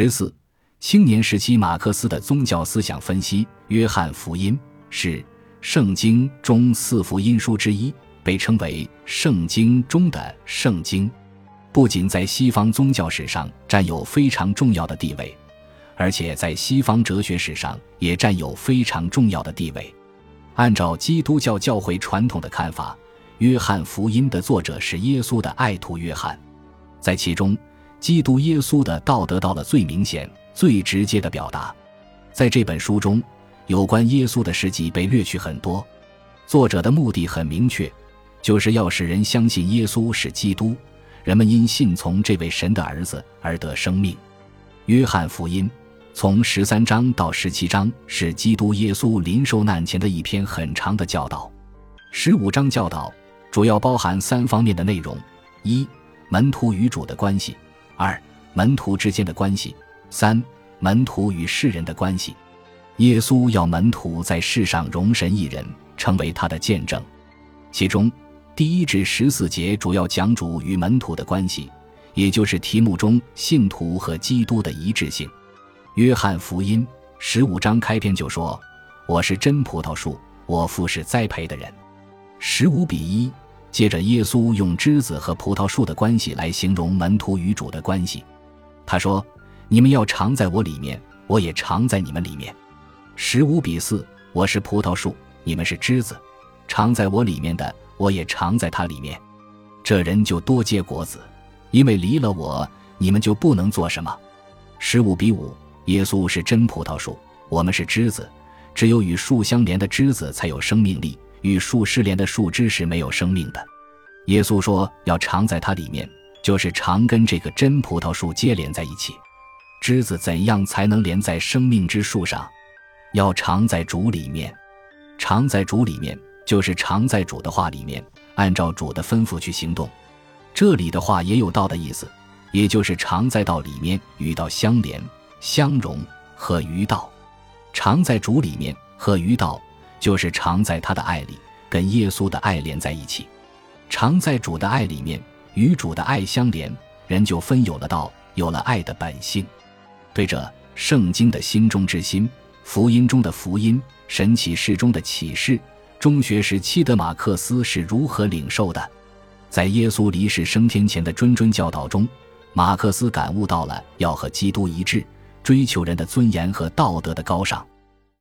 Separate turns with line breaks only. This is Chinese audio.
十四，青年时期马克思的宗教思想分析，《约翰福音》是圣经中四福音书之一，被称为圣经中的圣经。不仅在西方宗教史上占有非常重要的地位，而且在西方哲学史上也占有非常重要的地位。按照基督教教会传统的看法，《约翰福音》的作者是耶稣的爱徒约翰，在其中，基督耶稣的道得到了最明显、最直接的表达。在这本书中，有关耶稣的事迹被略去很多，作者的目的很明确，就是要使人相信耶稣是基督。人们因信从这位神的儿子而得生命。约翰福音从十三章到十七章是基督耶稣临受难前的一篇很长的教导。十五章教导主要包含三方面的内容：一、门徒与主的关系；二、门徒之间的关系；三、门徒与世人的关系。耶稣要门徒在世上容神一人，成为他的见证。其中。第一至十四节主要讲主与门徒的关系，也就是题目中信徒和基督的一致性。约翰福音十五章开篇就说：“我是真葡萄树，我父是栽培的人。”十五比一。接着，耶稣用枝子和葡萄树的关系来形容门徒与主的关系。他说：“你们要常在我里面，我也常在你们里面。”十五比四。我是葡萄树，你们是枝子，常在我里面的。我也常在他里面，这人就多结果子，因为离了我，你们就不能做什么。十五比五，耶稣是真葡萄树，我们是枝子，只有与树相连的枝子才有生命力，与树失联的树枝是没有生命的。耶稣说要常在它里面，就是常跟这个真葡萄树接连在一起。枝子怎样才能连在生命之树上？要常在主里面，常在主里面。就是常在主的话里面，按照主的吩咐去行动。这里的话也有道的意思，也就是常在道里面与道相连、相融和于道。常在主里面和于道，就是常在他的爱里，跟耶稣的爱连在一起。常在主的爱里面与主的爱相连，人就分有了道，有了爱的本性。对着圣经的心中之心，福音中的福音，神启示中的启示。中学时期的马克思是如何领受的？在耶稣离世升天前的谆谆教导中，马克思感悟到了要和基督一致，追求人的尊严和道德的高尚。